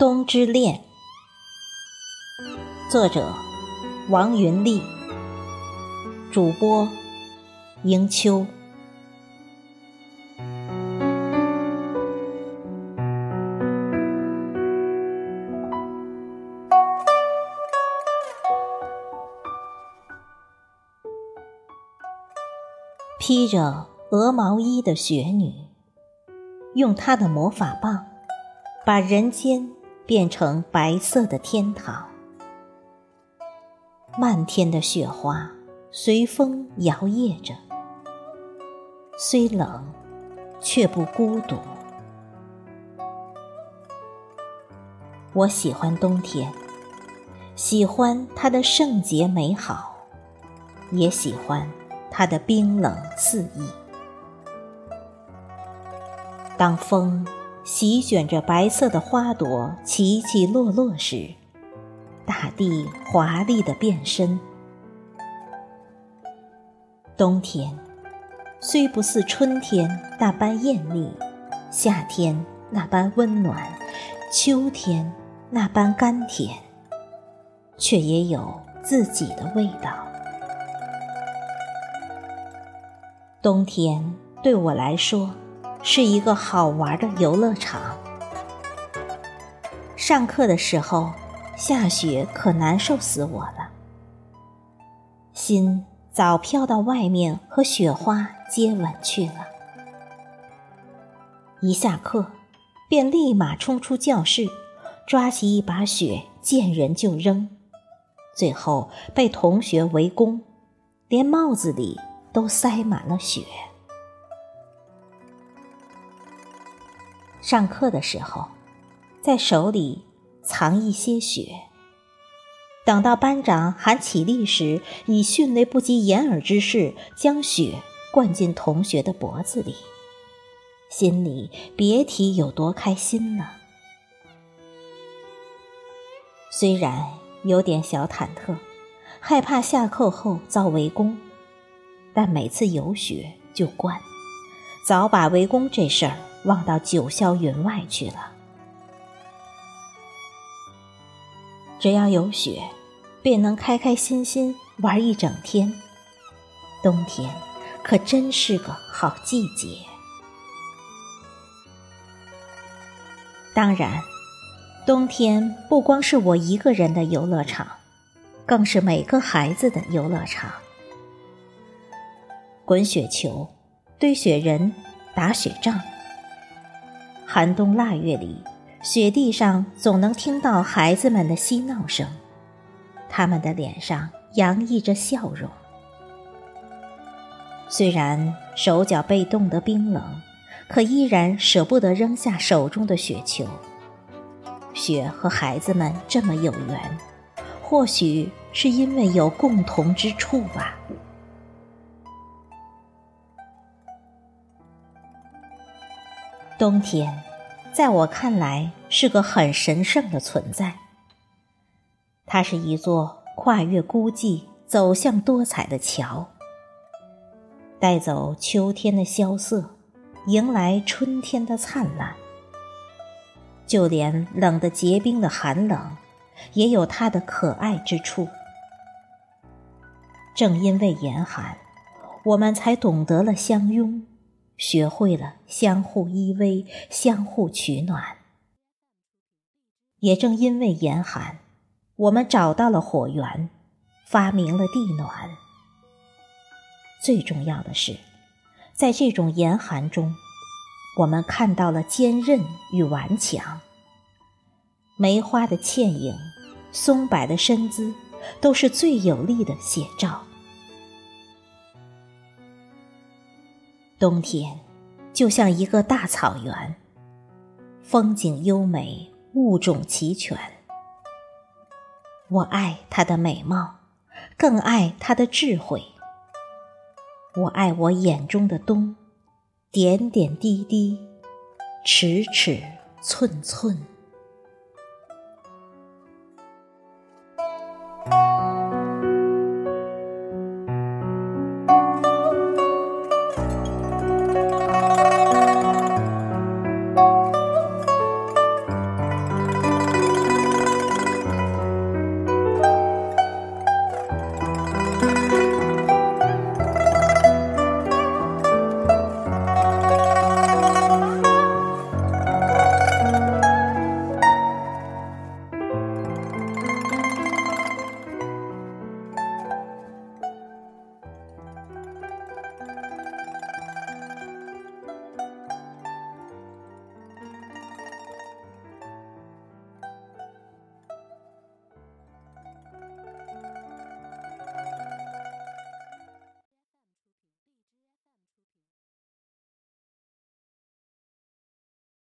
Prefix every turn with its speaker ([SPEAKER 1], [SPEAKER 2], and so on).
[SPEAKER 1] 冬之恋》，作者王云丽，主播迎秋。披着鹅毛衣的雪女，用她的魔法棒，把人间变成白色的天堂。漫天的雪花随风摇曳着，虽冷，却不孤独。我喜欢冬天，喜欢它的圣洁美好，也喜欢。它的冰冷肆意。当风席卷着白色的花朵起起落落时，大地华丽的变身。冬天虽不似春天那般艳丽，夏天那般温暖，秋天那般甘甜，却也有自己的味道。冬天对我来说是一个好玩的游乐场。上课的时候下雪可难受死我了，心早飘到外面和雪花接吻去了。一下课，便立马冲出教室，抓起一把雪见人就扔，最后被同学围攻，连帽子里。都塞满了雪。上课的时候，在手里藏一些雪，等到班长喊起立时，以迅雷不及掩耳之势将雪灌进同学的脖子里，心里别提有多开心了。虽然有点小忐忑，害怕下课后遭围攻。但每次有雪就灌，早把围攻这事儿忘到九霄云外去了。只要有雪，便能开开心心玩一整天。冬天可真是个好季节。当然，冬天不光是我一个人的游乐场，更是每个孩子的游乐场。滚雪球、堆雪人、打雪仗。寒冬腊月里，雪地上总能听到孩子们的嬉闹声，他们的脸上洋溢着笑容。虽然手脚被冻得冰冷，可依然舍不得扔下手中的雪球。雪和孩子们这么有缘，或许是因为有共同之处吧。冬天，在我看来是个很神圣的存在。它是一座跨越孤寂、走向多彩的桥，带走秋天的萧瑟，迎来春天的灿烂。就连冷得结冰的寒冷，也有它的可爱之处。正因为严寒，我们才懂得了相拥。学会了相互依偎、相互取暖，也正因为严寒，我们找到了火源，发明了地暖。最重要的是，在这种严寒中，我们看到了坚韧与顽强。梅花的倩影，松柏的身姿，都是最有力的写照。冬天就像一个大草原，风景优美，物种齐全。我爱它的美貌，更爱它的智慧。我爱我眼中的冬，点点滴滴，尺尺寸寸。